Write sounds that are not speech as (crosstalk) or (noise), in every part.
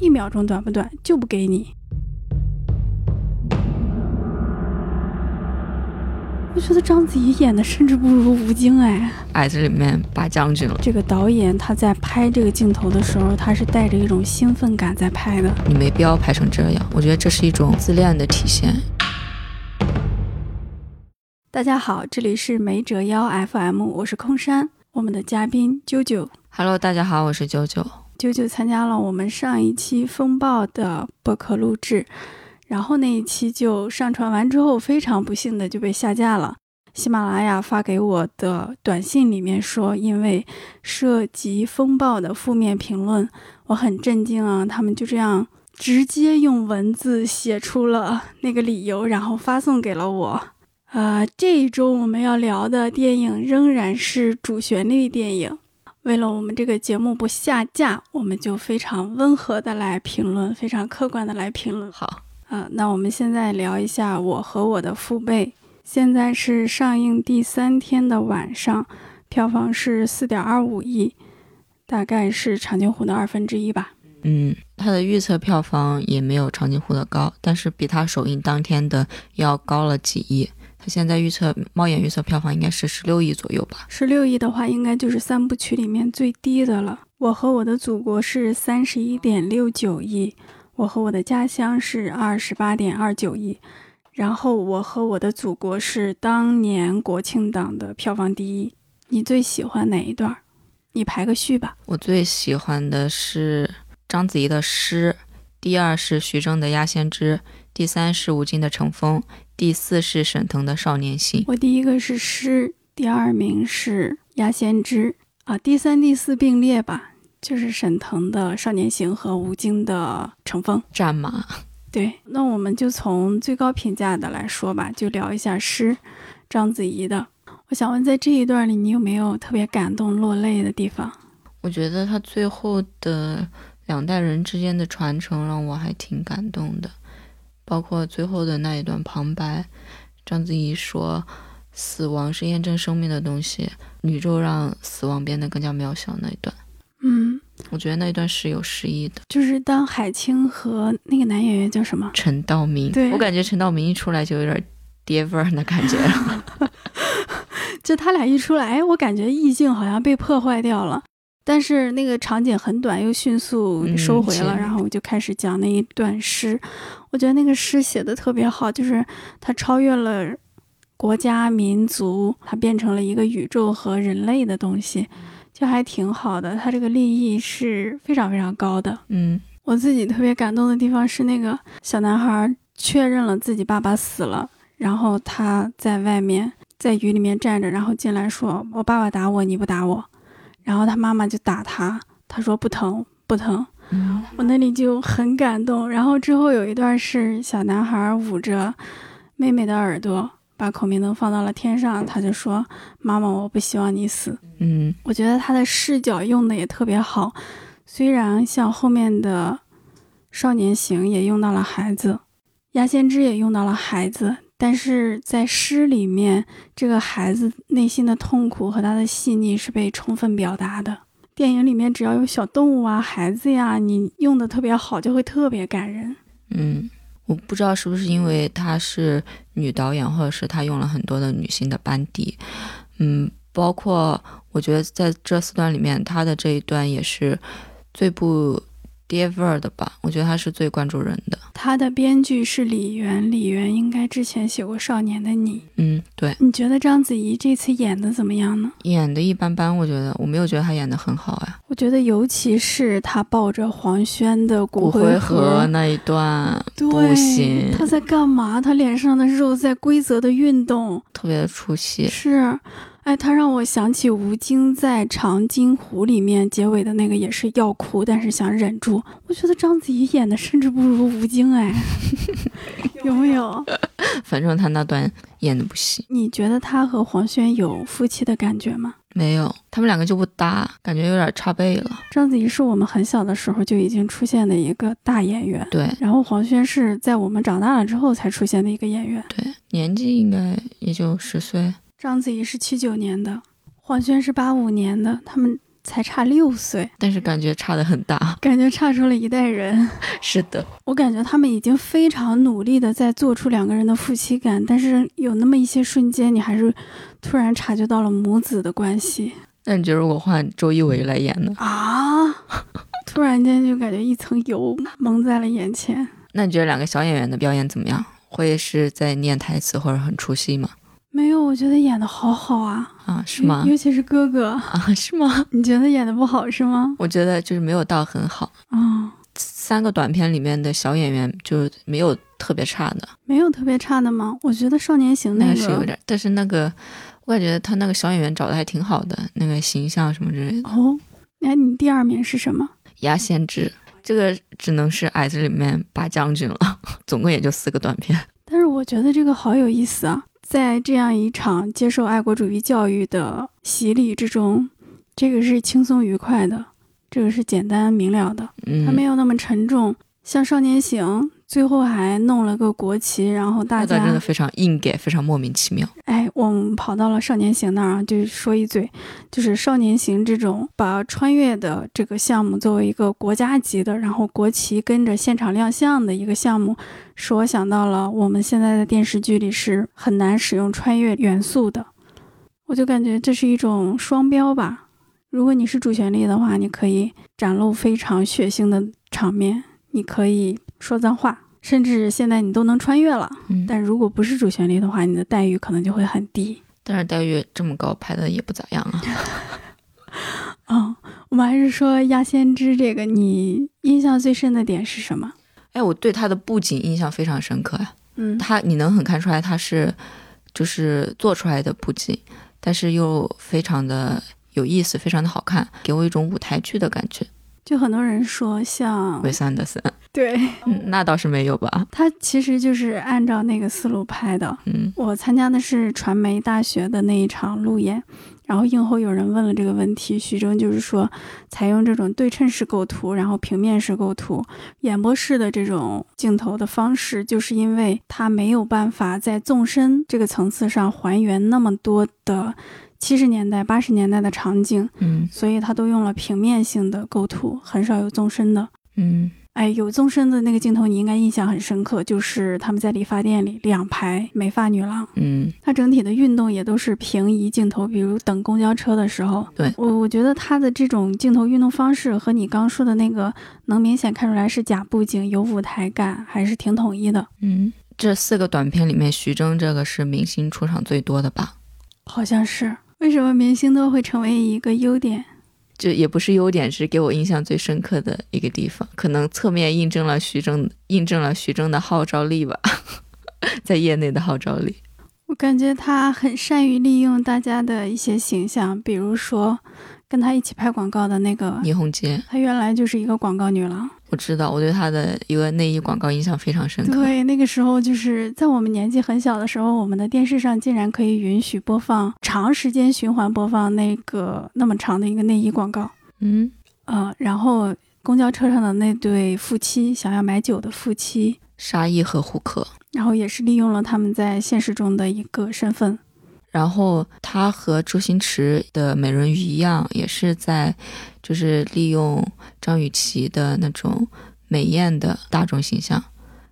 一秒钟短不短，就不给你。我觉得章子怡演的甚至不如吴京哎。矮子里面拔将军了。这个导演他在拍这个镜头的时候，他是带着一种兴奋感在拍的。你没必要拍成这样，我觉得这是一种自恋的体现。大家好，这里是没折腰 FM，我是空山，我们的嘉宾啾啾。Hello，大家好，我是啾啾。啾啾参加了我们上一期风暴的播客录制。然后那一期就上传完之后，非常不幸的就被下架了。喜马拉雅发给我的短信里面说，因为涉及风暴的负面评论，我很震惊啊！他们就这样直接用文字写出了那个理由，然后发送给了我。呃，这一周我们要聊的电影仍然是主旋律电影。为了我们这个节目不下架，我们就非常温和的来评论，非常客观的来评论。好。啊，那我们现在聊一下我和我的父辈。现在是上映第三天的晚上，票房是四点二五亿，大概是长津湖的二分之一吧。嗯，它的预测票房也没有长津湖的高，但是比它首映当天的要高了几亿。它现在预测猫眼预测票房应该是十六亿左右吧？十六亿的话，应该就是三部曲里面最低的了。我和我的祖国是三十一点六九亿。我和我的家乡是二十八点二九亿，然后我和我的祖国是当年国庆档的票房第一。你最喜欢哪一段？你排个序吧。我最喜欢的是章子怡的《诗》，第二是徐峥的《鸭先知》，第三是吴京的《乘风》，第四是沈腾的《少年行》。我第一个是《诗》，第二名是《鸭先知》啊，第三、第四并列吧。就是沈腾的《少年行》和吴京的《乘风》战马。对，那我们就从最高评价的来说吧，就聊一下诗，章子怡的。我想问，在这一段里，你有没有特别感动落泪的地方？我觉得他最后的两代人之间的传承让我还挺感动的，包括最后的那一段旁白，章子怡说：“死亡是验证生命的东西，宇宙让死亡变得更加渺小。”那一段。嗯，我觉得那一段是有诗意的，就是当海清和那个男演员叫什么陈道明，对我感觉陈道明一出来就有点爹味儿的感觉了，(laughs) 就他俩一出来，哎，我感觉意境好像被破坏掉了，但是那个场景很短，又迅速收回了，然后我就开始讲那一段诗，我觉得那个诗写的特别好，就是它超越了国家民族，它变成了一个宇宙和人类的东西。就还挺好的，它这个立意是非常非常高的。嗯，我自己特别感动的地方是那个小男孩确认了自己爸爸死了，然后他在外面在雨里面站着，然后进来说：“我爸爸打我，你不打我。”然后他妈妈就打他，他说：“不疼，不疼。”我那里就很感动。然后之后有一段是小男孩捂着妹妹的耳朵。把孔明灯放到了天上，他就说：“妈妈，我不希望你死。”嗯，我觉得他的视角用的也特别好。虽然像后面的《少年行》也用到了孩子，《鸭先知》也用到了孩子，但是在诗里面，这个孩子内心的痛苦和他的细腻是被充分表达的。电影里面只要有小动物啊、孩子呀，你用的特别好，就会特别感人。嗯。我不知道是不是因为她是女导演，或者是她用了很多的女性的班底，嗯，包括我觉得在这四段里面，她的这一段也是最不。爹味儿的吧，我觉得他是最关注人的。他的编剧是李媛，李媛应该之前写过《少年的你》。嗯，对。你觉得章子怡这次演的怎么样呢？演的一般般，我觉得我没有觉得她演的很好呀。我觉得尤其是她抱着黄轩的骨灰盒那一段，不行。他在干嘛？她脸上的肉在规则的运动，特别的出戏。是。哎，他让我想起吴京在《长津湖》里面结尾的那个，也是要哭，但是想忍住。我觉得章子怡演的甚至不如吴京，哎，(laughs) 有没有？(laughs) 反正他那段演的不行。你觉得他和黄轩有夫妻的感觉吗？没有，他们两个就不搭，感觉有点差辈了。章子怡是我们很小的时候就已经出现的一个大演员，对。然后黄轩是在我们长大了之后才出现的一个演员，对，年纪应该也就十岁。章子怡是七九年的，黄轩是八五年的，他们才差六岁，但是感觉差的很大。感觉差出了一代人。(laughs) 是的，我感觉他们已经非常努力的在做出两个人的夫妻感，但是有那么一些瞬间，你还是突然察觉到了母子的关系那你觉得如果换周一围来演呢？啊！突然间就感觉一层油蒙在了眼前。那你觉得两个小演员的表演怎么样？会是在念台词或者很出戏吗？没有，我觉得演的好好啊，啊，是吗尤？其是哥哥，啊，是吗？(laughs) 你觉得演的不好是吗？我觉得就是没有到很好。啊、三个短片里面的小演员就没有特别差的，没有特别差的吗？我觉得《少年行》那那个是有点，但是那个我感觉他那个小演员找的还挺好的，那个形象什么之类的。哦，那你第二名是什么？牙仙之这个只能是矮子里面拔将军了，(laughs) 总共也就四个短片。但是我觉得这个好有意思啊，在这样一场接受爱国主义教育的洗礼之中，这个是轻松愉快的，这个是简单明了的，它没嗯，有那么沉重。像《少年行》，最后还弄了个国旗，然后大家真的，非常硬给，非常莫名其妙。哎，我们跑到了《少年行》那儿啊，就说一嘴，就是《少年行》这种把穿越的这个项目作为一个国家级的，然后国旗跟着现场亮相的一个项目，使我想到了我们现在的电视剧里是很难使用穿越元素的，我就感觉这是一种双标吧。如果你是主旋律的话，你可以展露非常血腥的场面，你可以说脏话，甚至现在你都能穿越了。嗯，但如果不是主旋律的话，你的待遇可能就会很低。但是待遇这么高，拍的也不咋样啊。(laughs) 嗯，我们还是说《鸭先知》这个，你印象最深的点是什么？哎，我对他的布景印象非常深刻呀。嗯，他你能很看出来他是就是做出来的布景，但是又非常的有意思，非常的好看，给我一种舞台剧的感觉。就很多人说像韦斯安德森，对嗯，那倒是没有吧？他其实就是按照那个思路拍的。嗯我参加的是传媒大学的那一场路演，然后映后有人问了这个问题，徐峥就是说，采用这种对称式构图，然后平面式构图、演播室的这种镜头的方式，就是因为他没有办法在纵深这个层次上还原那么多的七十年代、八十年代的场景，嗯所以他都用了平面性的构图，很少有纵深的。嗯哎，有纵深的那个镜头，你应该印象很深刻，就是他们在理发店里两排美发女郎。嗯，它整体的运动也都是平移镜头，比如等公交车的时候，对我我觉得它的这种镜头运动方式和你刚说的那个能明显看出来是假布景，有舞台感，还是挺统一的。嗯，这四个短片里面，徐峥这个是明星出场最多的吧？好像是为什么明星都会成为一个优点？就也不是优点，是给我印象最深刻的一个地方，可能侧面印证了徐峥印证了徐峥的号召力吧，(laughs) 在业内的号召力。我感觉他很善于利用大家的一些形象，比如说跟他一起拍广告的那个，倪虹洁，她原来就是一个广告女郎。我知道，我对他的一个内衣广告印象非常深刻。对，那个时候就是在我们年纪很小的时候，我们的电视上竟然可以允许播放长时间循环播放那个那么长的一个内衣广告。嗯，呃，然后公交车上的那对夫妻想要买酒的夫妻，沙溢和胡可。然后也是利用了他们在现实中的一个身份。然后他和周星驰的美人鱼一样，也是在就是利用张雨绮的那种美艳的大众形象。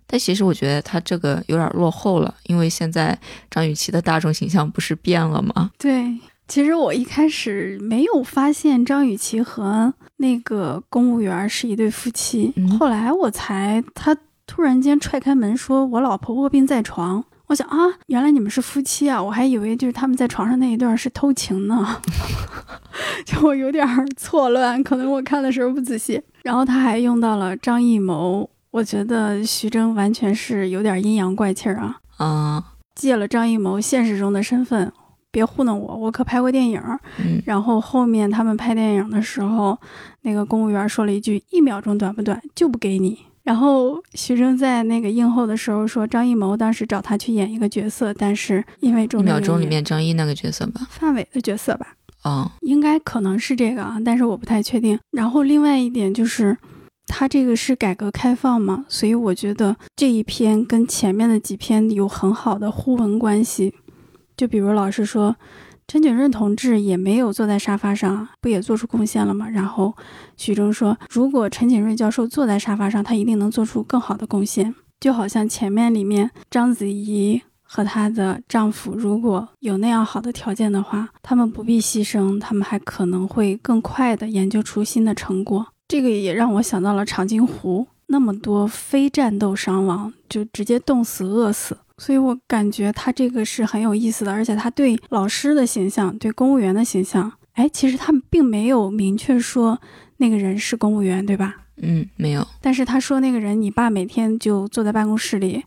但其实我觉得他这个有点落后了，因为现在张雨绮的大众形象不是变了吗？对，其实我一开始没有发现张雨绮和那个公务员是一对夫妻，嗯后来我才他突然间踹开门说：“我老婆卧病在床。”我想啊，原来你们是夫妻啊！我还以为就是他们在床上那一段是偷情呢，(laughs) 就我有点错乱，可能我看的时候不仔细。然后他还用到了张艺谋，我觉得徐峥完全是有点阴阳怪气儿啊。啊、借了张艺谋现实中的身份，别糊弄我，我可拍过电影。嗯然后后面他们拍电影的时候，那个公务员说了一句：“一秒钟短不短，就不给你。”然后徐峥在那个映后的时候说，张艺谋当时找他去演一个角色，但是因为一秒钟里面张译那个角色吧，范伟的角色吧，哦，应该可能是这个啊，但是我不太确定。然后另外一点就是，他这个是改革开放嘛，所以我觉得这一篇跟前面的几篇有很好的互文关系。就比如老师说，陈景润同志也没有坐在沙发上，不也做出贡献了吗？然后徐峥说，如果陈景润教授坐在沙发上，他一定能做出更好的贡献。就好像前面里面章子怡和她的丈夫，如果有那样好的条件的话，他们不必牺牲，他们还可能会更快的研究出新的成果。这个也让我想到了长津湖那么多非战斗伤亡，就直接冻死、饿死。所以我感觉他这个是很有意思的，而且他对老师的形象、对公务员的形象，哎，其实他们并没有明确说那个人是公务员，对吧？嗯，没有。但是他说那个人，你爸每天就坐在办公室里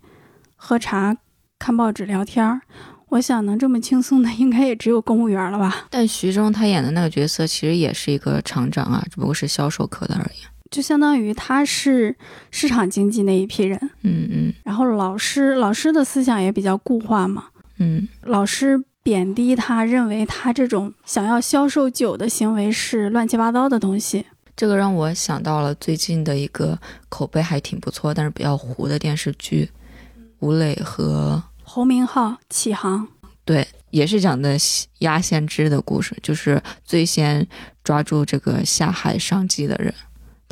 喝茶、看报纸、聊天儿。我想能这么轻松的，应该也只有公务员了吧？但徐峥他演的那个角色其实也是一个厂长啊，只不过是销售科的而已。就相当于他是市场经济那一批人，嗯嗯。然后老师老师的思想也比较固化嘛，嗯，老师贬低他，认为他这种想要销售酒的行为是乱七八糟的东西。这个让我想到了最近的一个口碑还挺不错，但是比较糊的电视剧，吴磊和侯明昊启航，对，也是讲的压先知的故事，就是最先抓住这个下海商机的人，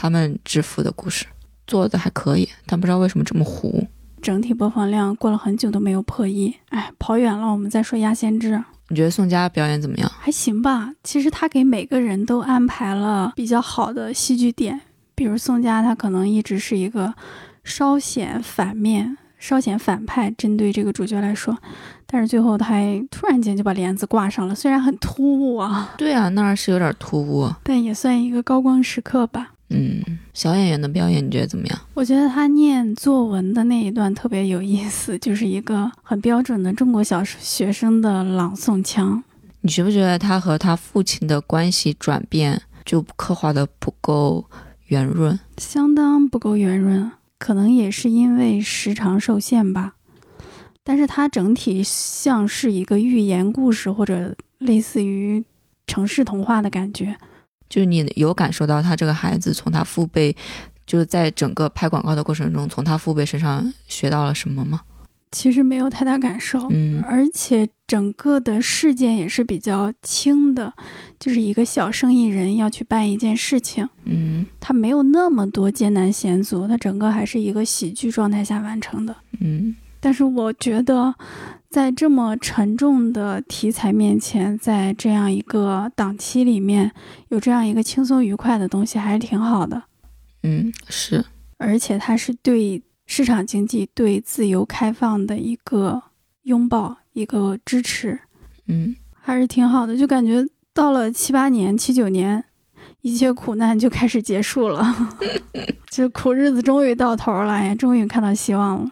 他们致富的故事，做的还可以，但不知道为什么这么糊。整体播放量过了很久都没有破亿，哎，跑远了。我们再说鸭先知，你觉得宋佳表演怎么样？还行吧。其实他给每个人都安排了比较好的戏剧点，比如宋佳，他可能一直是一个稍显反面、稍显反派，针对这个主角来说，但是最后他还突然间就把帘子挂上了，虽然很突兀啊，对啊，那儿是有点突兀。但也算一个高光时刻吧。嗯，小演员的表演你觉得怎么样？我觉得他念作文的那一段特别有意思，就是一个很标准的中国小学生的朗诵腔。你觉不觉得他和他父亲的关系转变就刻画的不够圆润？相当不够圆润，可能也是因为时长受限吧。但是它整体像是一个寓言故事，或者类似于城市童话的感觉。就是你有感受到他这个孩子从他父辈，就是在整个拍广告的过程中，从他父辈身上学到了什么吗？其实没有太大感受，嗯而且整个的事件也是比较轻的，就是一个小生意人要去办一件事情，嗯他没有那么多艰难险阻，他整个还是一个喜剧状态下完成的。嗯但是我觉得，在这么沉重的题材面前，在这样一个档期里面，有这样一个轻松愉快的东西，还是挺好的。嗯，是，而且它是对市场经济、对自由开放的一个拥抱、一个支持，嗯还是挺好的。就感觉到了七八年、七九年，一切苦难就开始结束了，(laughs) 就苦日子终于到头了，哎，终于看到希望了。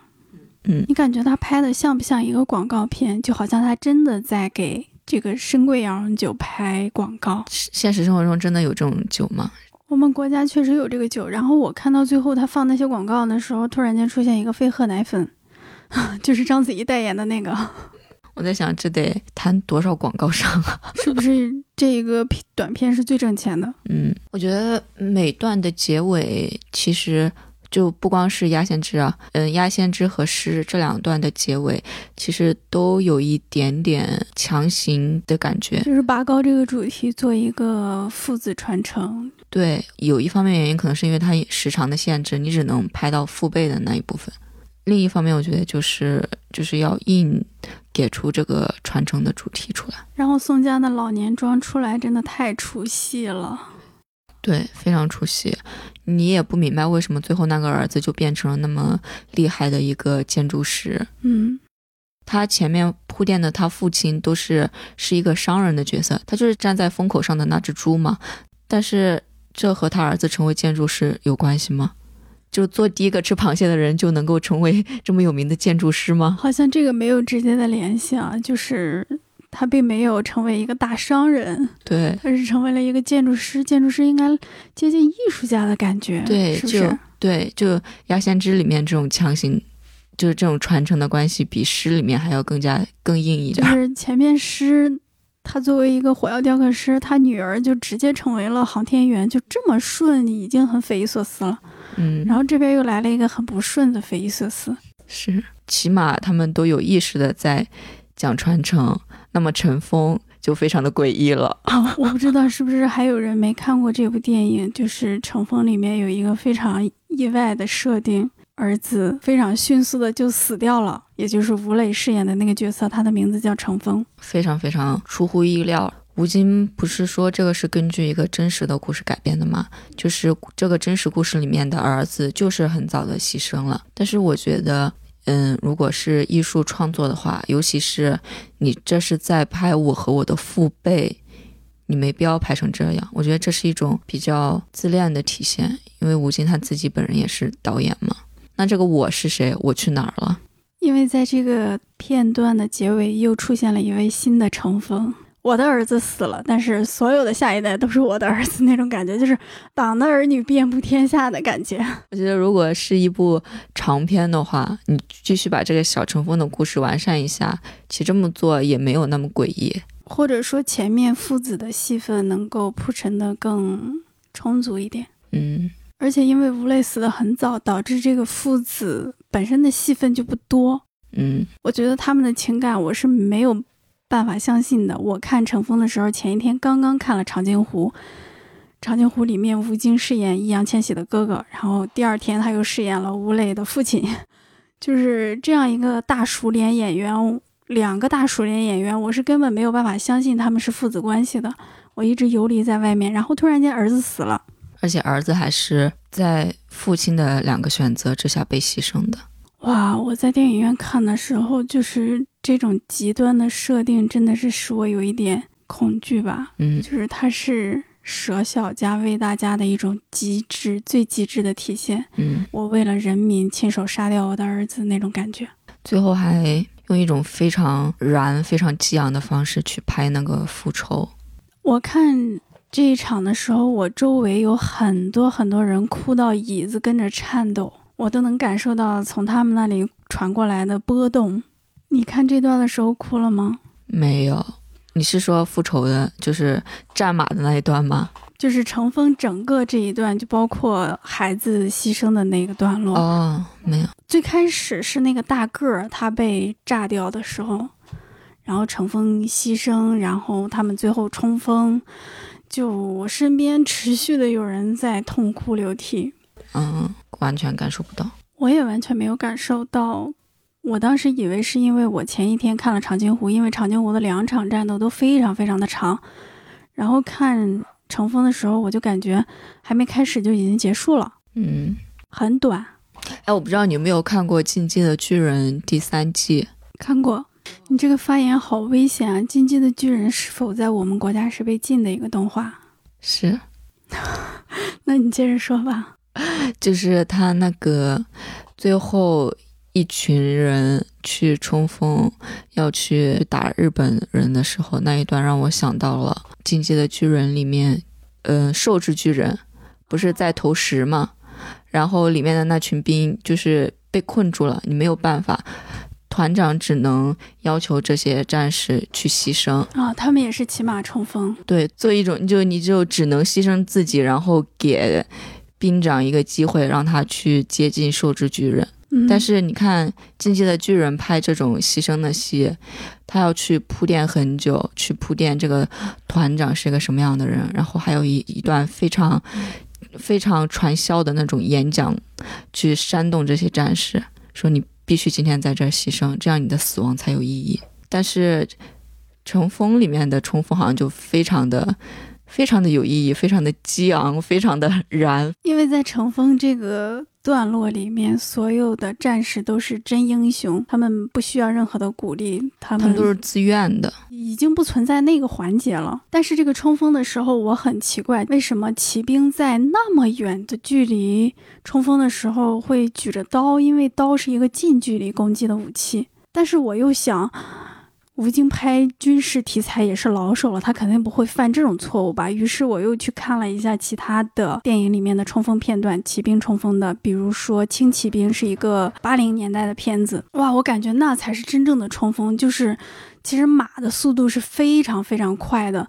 嗯你感觉他拍的像不像一个广告片？就好像他真的在给这个深贵羊绒酒拍广告。现实生活中真的有这种酒吗？我们国家确实有这个酒，然后我看到最后他放那些广告的时候，突然间出现一个飞鹤奶粉，(laughs) 就是章子怡代言的那个，我在想，这得谈多少广告商啊？(laughs) 是不是这个片短片是最挣钱的？嗯，我觉得每段的结尾其实就不光是压先知啊，嗯，压先知和诗这两段的结尾，其实都有一点点强行的感觉。就是拔高这个主题做一个父子传承。对，有一方面原因可能是因为它时长的限制，你只能拍到父辈的那一部分。另一方面，我觉得就是就是要硬给出这个传承的主题出来。然后宋佳的老年装出来真的太出戏了。对，非常出戏。你也不明白为什么最后那个儿子就变成了那么厉害的一个建筑师。嗯，他前面铺垫的他父亲都是是一个商人的角色，他就是站在风口上的那只猪嘛。但是这和他儿子成为建筑师有关系吗？就做第一个吃螃蟹的人就能够成为 (laughs) 这么有名的建筑师吗？好像这个没有直接的联系啊，就是他并没有成为一个大商人，对他是成为了一个建筑师。建筑师应该接近艺术家的感觉，对，是不？就是对，就《鸭先知》里面这种强行，就是这种传承的关系，比诗里面还要更加更硬一点就。是前面诗，他作为一个火药雕刻师，他女儿就直接成为了航天员，就这么顺，已经很匪夷所思了。嗯，然后这边又来了一个很不顺的匪夷所思。是，起码他们都有意识的在讲传承。那么陈峰就非常的诡异了。啊，(laughs) 我不知道是不是还有人没看过这部电影，就是《乘风》里面有一个非常意外的设定，儿子非常迅速的就死掉了，也就是吴磊饰演的那个角色，他的名字叫乘风。非常非常出乎意料。吴京不是说这个是根据一个真实的故事改编的吗？就是这个真实故事里面的儿子就是很早的牺牲了。但是我觉得，嗯，如果是艺术创作的话，尤其是你这是在拍我和我的父辈，你没必要拍成这样。我觉得这是一种比较自恋的体现，因为吴京他自己本人也是导演嘛。那这个我是谁？我去哪儿了？因为在这个片段的结尾又出现了一位新的乘风。我的儿子死了，但是所有的下一代都是我的儿子，那种感觉就是党的儿女遍布天下的感觉。我觉得如果是一部长篇的话，你继续把这个小乘风的故事完善一下，其实这么做也没有那么诡异。或者说前面父子的戏份能够铺陈的更充足一点。嗯，而且因为吴磊死的很早，导致这个父子本身的戏份就不多。嗯，我觉得他们的情感我是没有。办法相信的。我看《乘风》的时候，前一天刚刚看了《长津湖》，《长津湖》里面吴京饰演易烊千玺的哥哥，然后第二天他又饰演了吴磊的父亲，(laughs) 就是这样一个大熟脸演员，两个大熟脸演员，我是根本没有办法相信他们是父子关系的。我一直游离在外面，然后突然间儿子死了，而且儿子还是在父亲的两个选择之下被牺牲的。哇！我在电影院看的时候，就是这种极端的设定，真的是使我有一点恐惧吧。嗯，就是它是舍小家为大家的一种极致、最极致的体现。嗯，我为了人民亲手杀掉我的儿子那种感觉。最后还用一种非常燃、非常激昂的方式去拍那个复仇。我看这一场的时候，我周围有很多很多人哭到椅子跟着颤抖。我都能感受到从他们那里传过来的波动。你看这段的时候哭了吗？没有。你是说复仇的，就是战马的那一段吗？就是乘风整个这一段，就包括孩子牺牲的那个段落。哦，没有。最开始是那个大个儿他被炸掉的时候，然后乘风牺牲，然后他们最后冲锋，就我身边持续的有人在痛哭流涕。嗯。完全感受不到，我也完全没有感受到。我当时以为是因为我前一天看了长津湖，因为长津湖的两场战斗都非常非常的长，然后看乘风的时候，我就感觉还没开始就已经结束了，嗯，很短。哎，我不知道你有没有看过《进击的巨人》第三季？看过。你这个发言好危险啊！《进击的巨人》是否在我们国家是被禁的一个动画？是。(laughs) 那你接着说吧。(laughs) 就是他那个最后一群人去冲锋，要去打日本人的时候，那一段让我想到了《进击的巨人》里面，嗯，兽之巨人不是在投石吗？然后里面的那群兵就是被困住了，你没有办法，团长只能要求这些战士去牺牲啊，他们也是骑马冲锋，对，做一种就你就只能牺牲自己，然后给。兵长一个机会让他去接近兽之巨人，但是你看《进击的巨人》拍这种牺牲的戏，他要去铺垫很久，去铺垫这个团长是个什么样的人，然后还有一一段非常非常传销的那种演讲，去煽动这些战士，说你必须今天在这儿牺牲，这样你的死亡才有意义。但是《乘风》里面的冲锋好像就非常的。非常的有意义，非常的激昂，非常的燃。因为在乘风这个段落里面，所有的战士都是真英雄，他们不需要任何的鼓励，他们都是自愿的，已经不存在那个环节了。但是这个冲锋的时候，我很奇怪，为什么骑兵在那么远的距离冲锋的时候会举着刀？因为刀是一个近距离攻击的武器。但是我又想。吴京拍军事题材也是老手了，他肯定不会犯这种错误吧？于是我又去看了一下其他的电影里面的冲锋片段，骑兵冲锋的，比如说《轻骑兵》是一个八零年代的片子，哇，我感觉那才是真正的冲锋，就是其实马的速度是非常非常快的，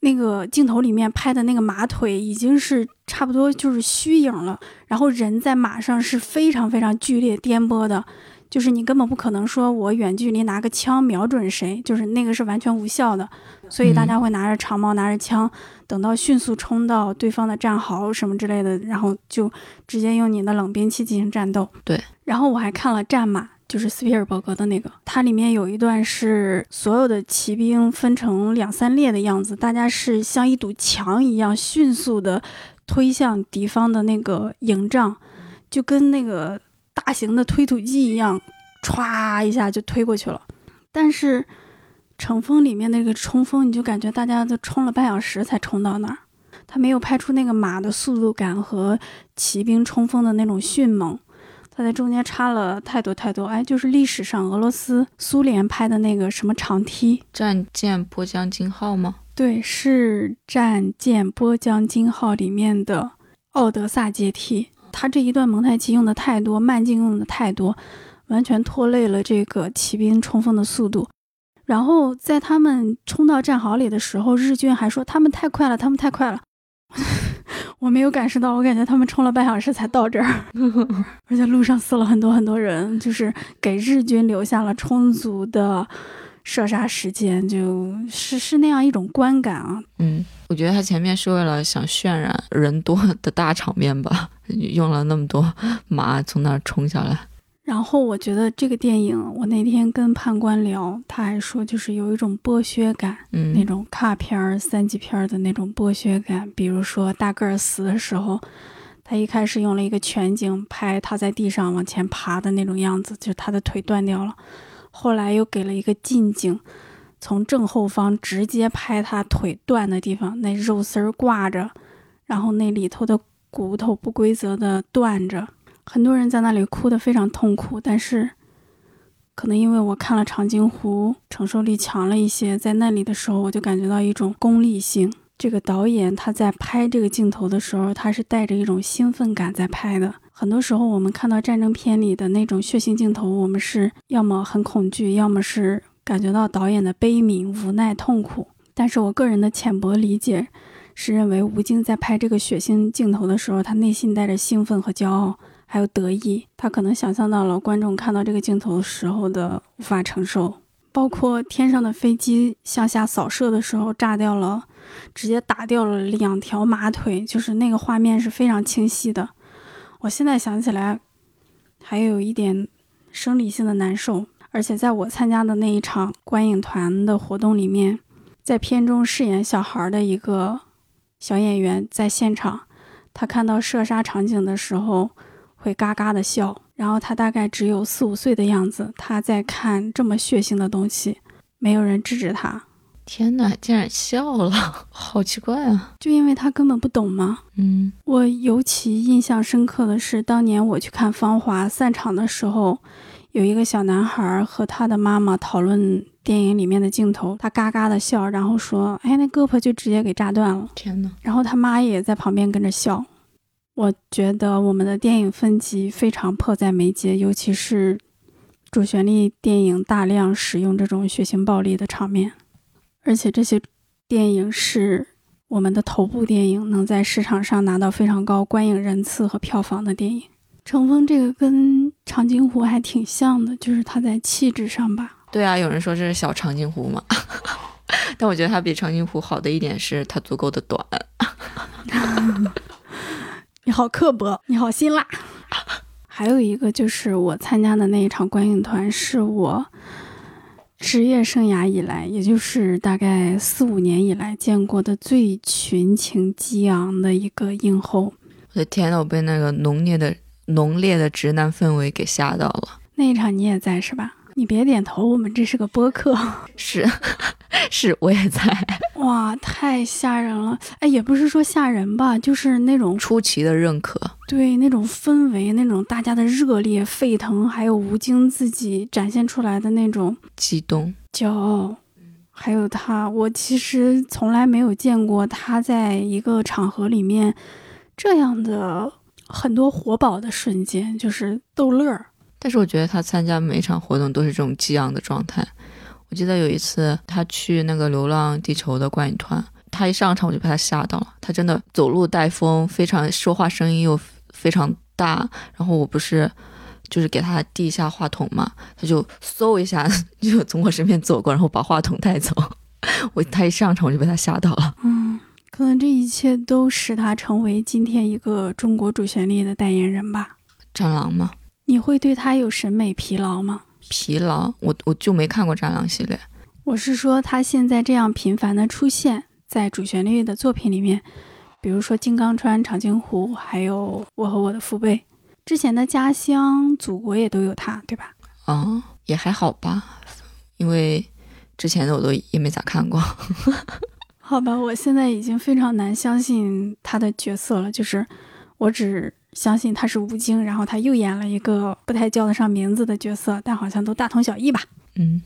那个镜头里面拍的那个马腿已经是差不多就是虚影了，然后人在马上是非常非常剧烈颠簸的。就是你根本不可能说我远距离拿个枪瞄准谁，就是那个是完全无效的。所以大家会拿着长矛，拿着枪，等到迅速冲到对方的战壕什么之类的，然后就直接用你的冷兵器进行战斗。对。然后我还看了《战马》，就是斯皮尔伯格的那个，它里面有一段是所有的骑兵分成两三列的样子，大家是像一堵墙一样迅速的推向敌方的那个营帐，就跟那个。大型的推土机一样，歘一下就推过去了。但是乘风里面那个冲锋，你就感觉大家都冲了半小时才冲到那儿。他没有拍出那个马的速度感和骑兵冲锋的那种迅猛，他在中间插了太多太多。哎，就是历史上俄罗斯、苏联拍的那个什么长梯战舰波江金号吗？对，是战舰波江金号里面的奥德萨阶梯。他这一段蒙太奇用的太多，慢镜用的太多，完全拖累了这个骑兵冲锋的速度。然后在他们冲到战壕里的时候，日军还说他们太快了，他们太快了。(laughs) 我没有感受到，我感觉他们冲了半小时才到这儿，(laughs) 而且路上死了很多很多人，就是给日军留下了充足的。射杀时间就是是那样一种观感啊。嗯，我觉得他前面是为了想渲染人多的大场面吧，(laughs) 用了那么多马从那儿冲下来。然后我觉得这个电影，我那天跟判官聊，他还说就是有一种剥削感，嗯，那种卡片儿、三级片儿的那种剥削感。比如说大个儿死的时候，他一开始用了一个全景拍他在地上往前爬的那种样子，就是他的腿断掉了。后来又给了一个近景，从正后方直接拍他腿断的地方，那肉丝儿挂着，然后那里头的骨头不规则的断着，很多人在那里哭得非常痛苦。但是，可能因为我看了《长津湖》，承受力强了一些，在那里的时候我就感觉到一种功利性。这个导演他在拍这个镜头的时候，他是带着一种兴奋感在拍的。很多时候，我们看到战争片里的那种血腥镜头，我们是要么很恐惧，要么是感觉到导演的悲悯、无奈、痛苦。但是我个人的浅薄理解是认为，吴京在拍这个血腥镜头的时候，他内心带着兴奋和骄傲，还有得意。他可能想象到了观众看到这个镜头时候的无法承受，包括天上的飞机向下扫射的时候炸掉了，直接打掉了两条马腿，就是那个画面是非常清晰的。我现在想起来，还有一点生理性的难受。而且在我参加的那一场观影团的活动里面，在片中饰演小孩的一个小演员在现场，他看到射杀场景的时候会嘎嘎的笑。然后他大概只有四五岁的样子，他在看这么血腥的东西，没有人制止他。天哪，竟然笑了，(laughs) 好奇怪啊！就因为他根本不懂吗？嗯，我尤其印象深刻的是，当年我去看《芳华》散场的时候，有一个小男孩和他的妈妈讨论电影里面的镜头，他嘎嘎的笑，然后说：“哎，那胳膊就直接给炸断了。”天哪！然后他妈也在旁边跟着笑。我觉得我们的电影分级非常迫在眉睫，尤其是主旋律电影大量使用这种血腥暴力的场面。而且这些电影是我们的头部电影，能在市场上拿到非常高观影人次和票房的电影。乘风这个跟长津湖还挺像的，就是它在气质上吧。对啊，有人说这是小长津湖嘛，(laughs) 但我觉得它比长津湖好的一点是它足够的短。(laughs) 你好刻薄，你好辛辣。(laughs) 还有一个就是我参加的那一场观影团是我。职业生涯以来，也就是大概四五年以来见过的最群情激昂的一个映后。我的天呐，我被那个浓烈的、浓烈的直男氛围给吓到了。那一场你也在是吧？你别点头，我们这是个播客。(laughs) 是，(laughs) 是，我也在。哇，太吓人了！哎，也不是说吓人吧，就是那种出奇的认可。对，那种氛围，那种大家的热烈沸腾，还有吴京自己展现出来的那种激动、骄傲，还有他，我其实从来没有见过他在一个场合里面这样的很多活宝的瞬间，就是逗乐儿。但是我觉得他参加每一场活动都是这种激昂的状态。我记得有一次他去那个《流浪地球》的观影团，他一上场我就被他吓到了。他真的走路带风，非常说话声音又非常大。然后我不是就是给他递一下话筒嘛，他就嗖一下 (laughs) 就从我身边走过，然后把话筒带走。我他一上场我就被他吓到了。嗯，可能这一切都使他成为今天一个中国主旋律的代言人吧。战狼吗？你会对他有审美疲劳吗？疲劳，我我就没看过战狼系列。我是说他现在这样频繁的出现在主旋律的作品里面，比如说《金刚川》《长津湖》，还有《我和我的父辈》，之前的《家乡》《祖国》也都有他，对吧？嗯，也还好吧，因为之前的我都也没咋看过。(laughs) 好吧，我现在已经非常难相信他的角色了，就是我只相信他是吴京，然后他又演了一个不太叫得上名字的角色，但好像都大同小异吧。嗯，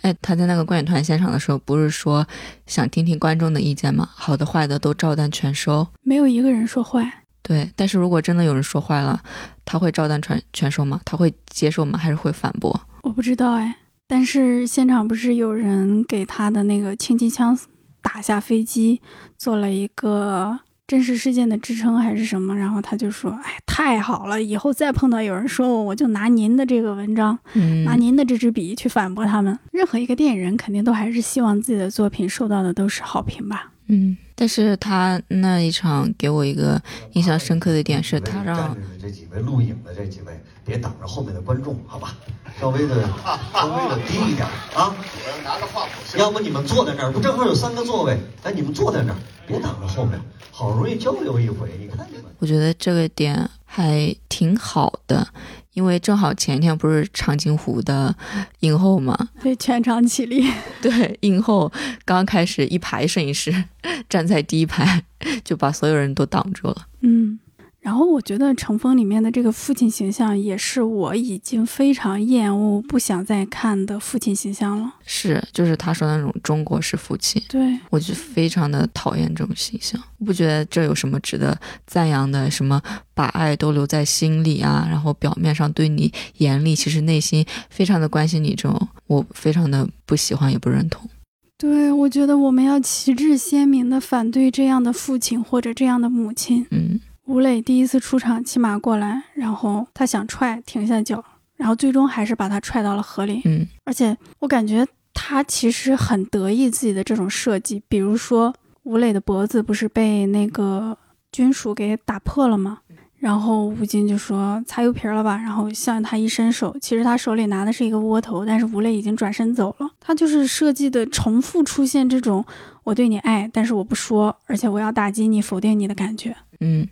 哎，他在那个观影团现场的时候，不是说想听听观众的意见吗？好的坏的都照单全收，没有一个人说坏。对，但是如果真的有人说坏了，他会照单全全收吗？他会接受吗？还是会反驳？我不知道哎。但是现场不是有人给他的那个轻机枪打下飞机做了一个真实事件的支撑还是什么？然后他就说：“哎，太好了，以后再碰到有人说我，我就拿您的这个文章，嗯，拿您的这支笔去反驳他们。任何一个电影人肯定都还是希望自己的作品受到的都是好评吧。”嗯，但是他那一场给我一个印象深刻的点是，他让这几位录影的这几位别挡着后面的观众，好吧？稍微的稍微的低一点啊！我要拿个话筒要不你们坐在那儿，不正好有三个座位？哎，你们坐在那儿，别挡着后面，好容易交流一回。你看你们。我觉得这个点还挺好的，因为正好前一天不是长津湖的映后嘛，对，全场起立。(laughs) 对，映后刚开始一排摄影师 (laughs) 站在第一排，就把所有人都挡住了。嗯，然后我觉得《乘风》里面的这个父亲形象，也是我已经非常厌恶、不想再看的父亲形象了。是，就是他说那种中国式父亲，对，我就非常的讨厌这种形象。我不觉得这有什么值得赞扬的，什么把爱都留在心里啊，然后表面上对你严厉，其实内心非常的关心你，这种我非常的不喜欢，也不认同。对，我觉得我们要旗帜鲜明的反对这样的父亲或者这样的母亲。嗯吴磊第一次出场骑马过来，然后他想踹，停下脚，然后最终还是把他踹到了河里。嗯而且我感觉他其实很得意自己的这种设计，比如说吴磊的脖子不是被那个军属给打破了吗？然后吴京就说擦油瓶了吧，然后向他一伸手，其实他手里拿的是一个窝头，但是吴磊已经转身走了。他就是设计的重复出现这种我对你爱，但是我不说，而且我要打击你、否定你的感觉。嗯，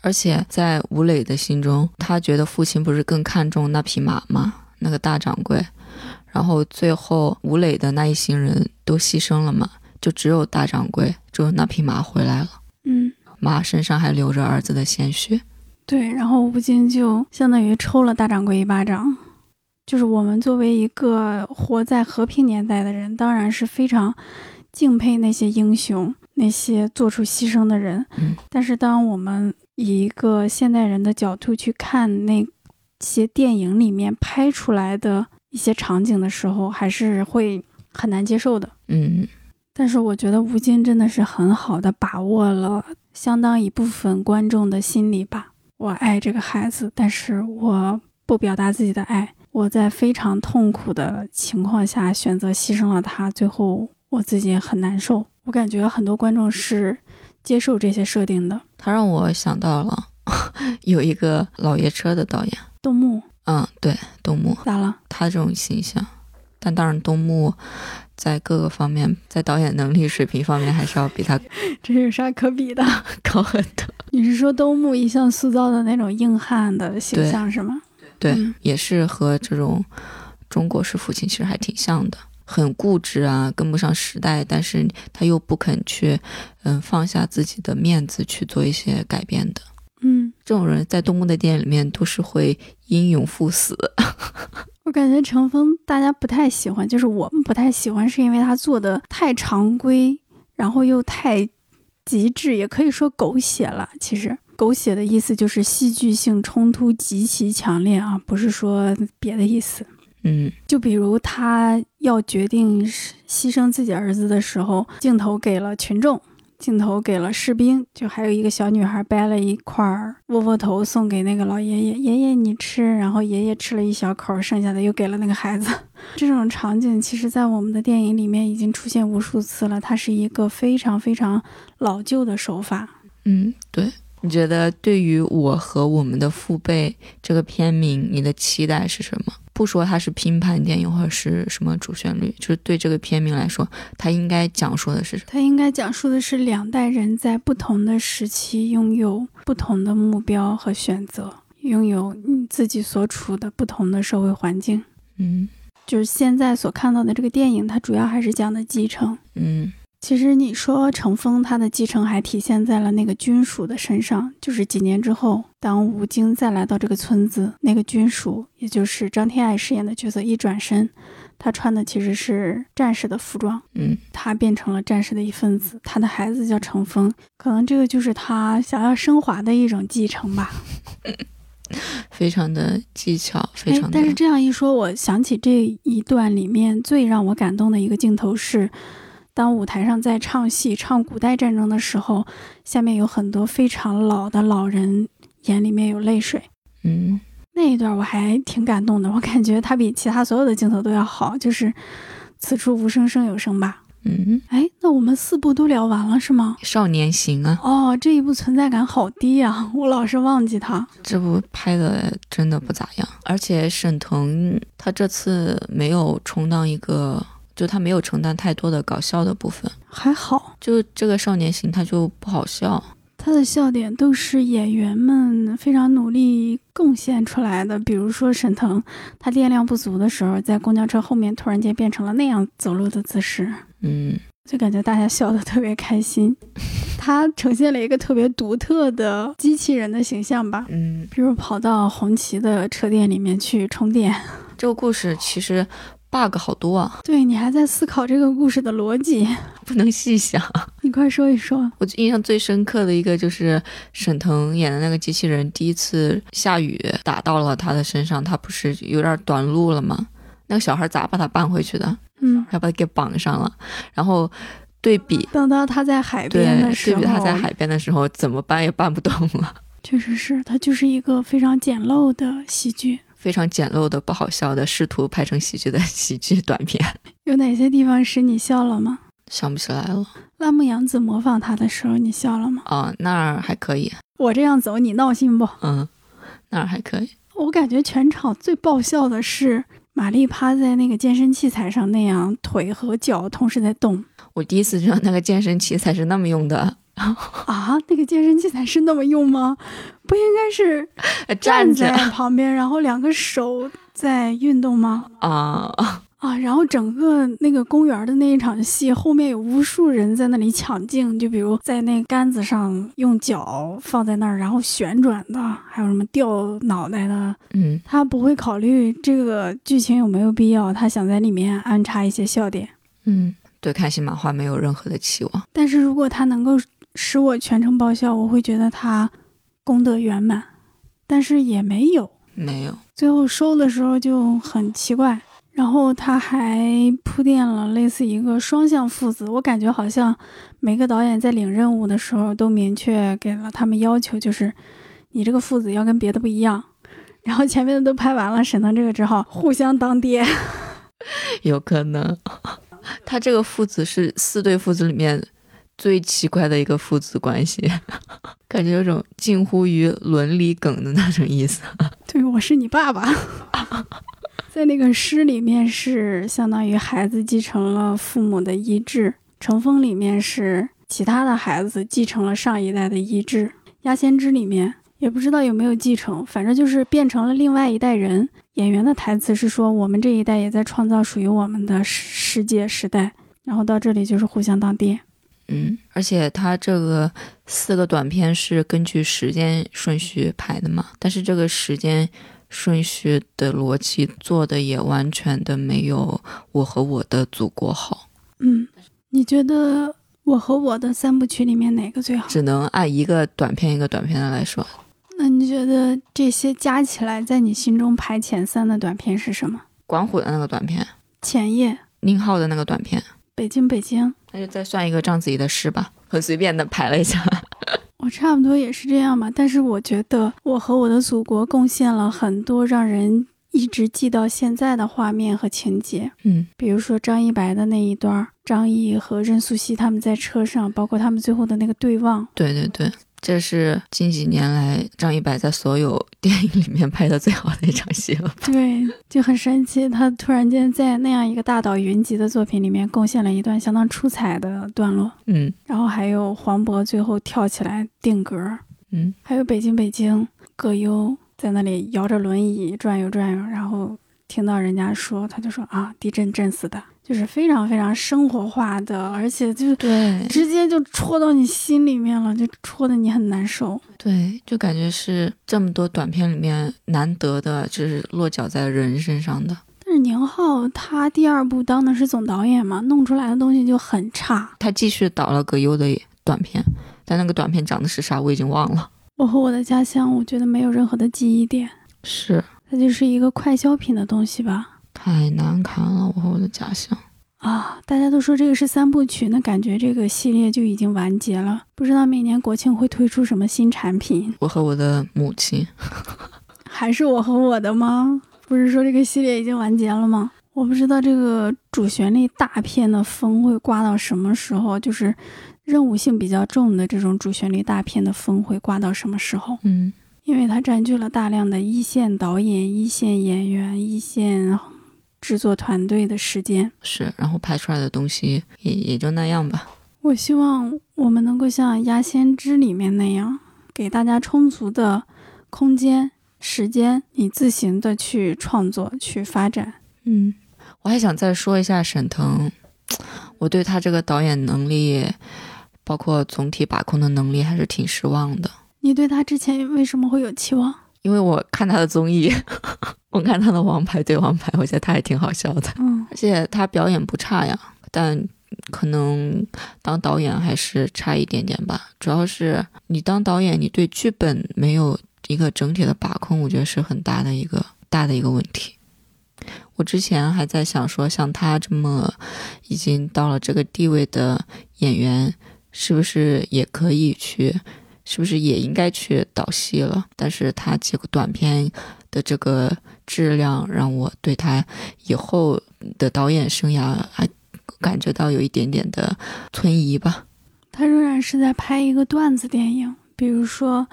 而且在吴磊的心中，他觉得父亲不是更看重那匹马吗？那个大掌柜，然后最后吴磊的那一行人都牺牲了嘛，就只有大掌柜，只有那匹马回来了，嗯，马身上还流着儿子的鲜血。对，然后吴京就相当于抽了大掌柜一巴掌。就是我们作为一个活在和平年代的人，当然是非常敬佩那些英雄，那些做出牺牲的人。嗯但是当我们以一个现代人的角度去看那些电影里面拍出来的一些场景的时候，还是会很难接受的。嗯但是我觉得吴京真的是很好的把握了相当一部分观众的心理吧。我爱这个孩子，但是我不表达自己的爱。我在非常痛苦的情况下选择牺牲了他，最后我自己也很难受。我感觉很多观众是接受这些设定的。他让我想到了 (laughs) 有一个老爷车的导演，动木嗯，对，东木，咋了？他这种形象，但当然东木在各个方面，在导演能力水平方面还是要比他 (laughs) 这有啥可比的？(laughs) 高很多。你是说东木一向塑造的那种硬汉的形象是吗？对，嗯也是和这种中国式父亲其实还挺像的，很固执啊，跟不上时代，但是他又不肯去，嗯，放下自己的面子去做一些改变的。嗯，这种人在东木的电影里面都是会英勇赴死。(laughs) 我感觉程风大家不太喜欢，就是我们不太喜欢，是因为他做的太常规，然后又太极致，也可以说狗血了。其实狗血的意思就是戏剧性冲突极其强烈啊，不是说别的意思。嗯就比如他要决定牺牲自己儿子的时候，镜头给了群众，镜头给了士兵，就还有一个小女孩掰了一块窝窝头送给那个老爷爷，爷爷你吃，然后爷爷吃了一小口，剩下的又给了那个孩子。(laughs) 这种场景其实，在我们的电影里面已经出现无数次了，它是一个非常非常老旧的手法。嗯，对。你觉得对于我和我们的父辈这个片名，你的期待是什么？不说它是拼盘电影或者是什么主旋律，就是对这个片名来说，它应该讲述的是什么？它应该讲述的是两代人在不同的时期拥有不同的目标和选择，拥有你自己所处的不同的社会环境。嗯就是现在所看到的这个电影，它主要还是讲的继承。嗯其实你说程峰他的继承还体现在了那个军属的身上，就是几年之后，当吴京再来到这个村子，那个军属，也就是张天爱饰演的角色，一转身，他穿的其实是战士的服装，嗯他变成了战士的一份子，他的孩子叫程峰，可能这个就是他想要升华的一种继承吧。(laughs) 非常的技巧，非哎常，的但是这样一说，我想起这一段里面最让我感动的一个镜头是，当舞台上在唱戏、唱古代战争的时候，下面有很多非常老的老人眼里面有泪水。嗯那一段我还挺感动的，我感觉它比其他所有的镜头都要好，就是此处无声胜有声吧。嗯，哎，那我们四部都聊完了是吗？少年行啊，哦，这一部存在感好低啊，我老是忘记它。这部拍的真的不咋样，而且沈腾他这次没有充当一个，就他没有承担太多的搞笑的部分，还好，就这个少年行他就不好笑。他的笑点都是演员们非常努力贡献出来的。比如说沈腾，他电量不足的时候，在公交车后面突然间变成了那样走路的姿势，嗯就感觉大家笑得特别开心。(laughs) 他呈现了一个特别独特的机器人的形象吧，嗯，比如跑到红旗的车店里面去充电。这个故事其实 bug 好多啊，对你还在思考这个故事的逻辑，(laughs) 不能细想。(laughs) 你快说一说。我印象最深刻的一个就是沈腾演的那个机器人，第一次下雨打到了他的身上，他不是有点短路了吗？那个小孩咋把他搬回去的？嗯，还把他给绑上了，然后对比等到他在海边的时候，对比他在海边的时候，怎么搬也搬不动了，确实是，它就是一个非常简陋的喜剧。非常简陋的、不好笑的，试图拍成喜剧的 (laughs) 喜剧短片，有哪些地方使你笑了吗？想不起来了辣目洋子模仿他的时候，你笑了吗？哦，那儿还可以，我这样走，你闹心不？嗯，那儿还可以，我感觉全场最爆笑的是玛丽趴在那个健身器材上那样，腿和脚同时在动我第一次知道那个健身器材是那么用的，(laughs) 啊！那个健身器材是那么用吗？不应该是站在旁边，(laughs) 然后两个手在运动吗？啊，啊，然后整个那个公园的那一场戏，后面有无数人在那里抢镜，就比如在那杆子上用脚放在那儿，然后旋转的，还有什么掉脑袋的，嗯他不会考虑这个剧情有没有必要，他想在里面安插一些笑点。嗯，对看新漫画没有任何的期望，但是如果他能够使我全程爆笑，我会觉得他功德圆满。但是也没有，没有，最后收的时候就很奇怪。然后他还铺垫了类似一个双向父子，我感觉好像每个导演在领任务的时候都明确给了他们要求，就是你这个父子要跟别的不一样。然后前面的都拍完了，沈腾这个只好互相当爹。(laughs) 有可能，(laughs) 他这个父子是四对父子里面最奇怪的一个父子关系，感觉有种近乎于伦理梗的那种意思。(laughs) 对，我是你爸爸。(laughs) 在那个诗里面是相当于孩子继承了父母的遗志，乘风里面是其他的孩子继承了上一代的遗志，鸭先知里面也不知道有没有继承，反正就是变成了另外一代人。演员的台词是说我们这一代也在创造属于我们的世世界时代，然后到这里就是互相当爹。嗯，而且他这个四个短片是根据时间顺序排的嘛，但是这个时间顺序的逻辑做的也完全的没有《我和我的祖国》好，嗯，你觉得我和我的三部曲里面哪个最好？只能按一个短片一个短片的来说。那你觉得这些加起来，在你心中排前三的短片是什么？管虎的那个短片，前夜、宁浩的那个短片，北京，北京。那就再算一个章子怡的诗吧。很随便的排了一下。(laughs) 我差不多也是这样吧，但是我觉得我和我的祖国贡献了很多让人一直记到现在的画面和情节。嗯，比如说张一白的那一段，张译和任素汐他们在车上，包括他们最后的那个对望。对对对，这是近几年来张一白在所有电影里面拍的最好的一场戏了。对，就很神奇，他突然间在那样一个大导云集的作品里面贡献了一段相当出彩的段落。嗯然后还有黄渤最后跳起来定格，嗯，还有北京北京葛优在那里摇着轮椅转悠转悠，然后听到人家说，他就说啊，地震震死的，就是非常非常生活化的，而且就对直接就戳到你心里面了，就戳的你很难受。对，就感觉是这么多短片里面难得的，就是落脚在人身上的。但是宁浩他第二部当的是总导演嘛，弄出来的东西就很差。他继续导了葛优的短片，但那个短片讲的是啥我已经忘了。我和我的家乡，我觉得没有任何的记忆点，是它就是一个快消品的东西吧。太难看了，我和我的家乡。啊，大家都说这个是三部曲，那感觉这个系列就已经完结了。不知道每年国庆会推出什么新产品，我和我的母亲，(laughs) 还是我和我的吗？不是说这个系列已经完结了吗？我不知道这个主旋律大片的风会刮到什么时候，就是任务性比较重的这种主旋律大片的风会刮到什么时候？嗯，因为它占据了大量的一线导演、一线演员、一线制作团队的时间。是，然后拍出来的东西也也就那样吧。我希望我们能够像《鸭先知》里面那样，给大家充足的空间、时间，你自行的去创作、去发展。嗯，我还想再说一下沈腾，我对他这个导演能力，包括总体把控的能力，还是挺失望的。你对他之前为什么会有期望？因为我看他的综艺，(laughs) 我看他的《王牌对王牌》，我觉得他也挺好笑的，嗯，而且他表演不差呀，但可能当导演还是差一点点吧。主要是你当导演，你对剧本没有一个整体的把控，我觉得是很大的一个大的一个问题。我之前还在想说，像他这么已经到了这个地位的演员，是不是也可以去，是不是也应该去导戏了？但是他几个短片的这个质量，让我对他以后的导演生涯还感觉到有一点点的存疑吧。他仍然是在拍一个段子电影，比如说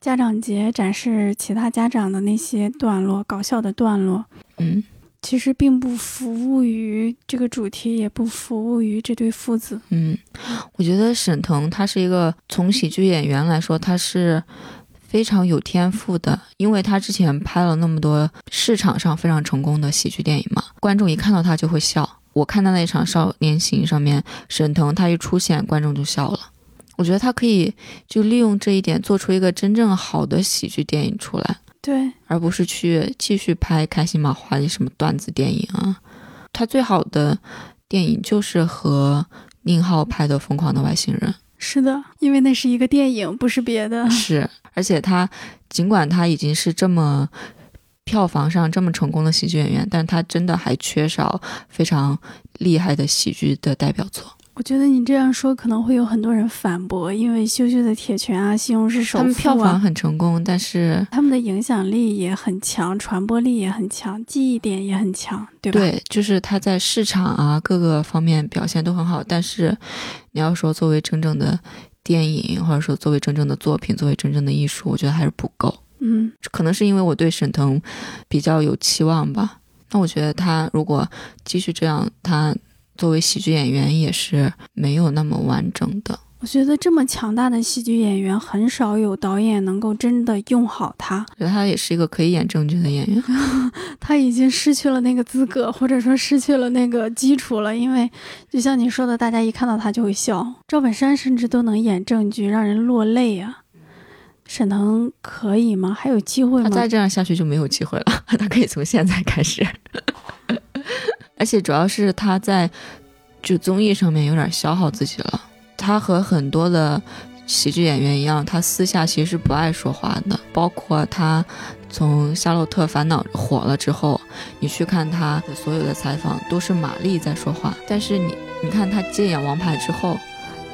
家长节展示其他家长的那些段落，搞笑的段落。嗯，其实并不服务于这个主题，也不服务于这对父子。嗯，我觉得沈腾他是一个从喜剧演员来说，他是非常有天赋的，因为他之前拍了那么多市场上非常成功的喜剧电影嘛，观众一看到他就会笑。我看到那场《少年行》上面，沈腾他一出现，观众就笑了。我觉得他可以就利用这一点，做出一个真正好的喜剧电影出来。对，而不是去继续拍开心麻花的什么段子电影啊。他最好的电影就是和宁浩拍的《疯狂的外星人是的，因为那是一个电影，不是别的》，。是，而且他尽管他已经是这么票房上这么成功的喜剧演员，但他真的还缺少非常厉害的喜剧的代表作。我觉得你这样说可能会有很多人反驳，因为《羞羞的铁拳》啊，《西红柿首富》啊，他们票房很成功，但是他们的影响力也很强，传播力也很强，记忆点也很强，对吧？对，就是他在市场啊各个方面表现都很好，但是你要说作为真正的电影，或者说作为真正的作品，作为真正的艺术，我觉得还是不够。嗯，可能是因为我对沈腾比较有期望吧。那我觉得他如果继续这样，他作为喜剧演员也是没有那么完整的。我觉得这么强大的喜剧演员，很少有导演能够真的用好他。我觉得他也是一个可以演正剧的演员。(laughs) 他已经失去了那个资格，或者说失去了那个基础了。因为就像你说的，大家一看到他就会笑。赵本山甚至都能演正剧，让人落泪啊。沈腾可以吗？还有机会吗？他再这样下去就没有机会了。(laughs) 他可以从现在开始，而且主要是他在就综艺上面有点消耗自己了。他和很多的喜剧演员一样，他私下其实是不爱说话的。包括他从《夏洛特烦恼》火了之后，你去看他的所有的采访，都是马丽在说话。但是你你看他接演《王牌》之后，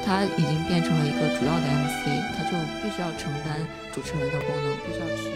他已经变成了一个主要的 MC，他就必须要承担主持人的功能，必须要去。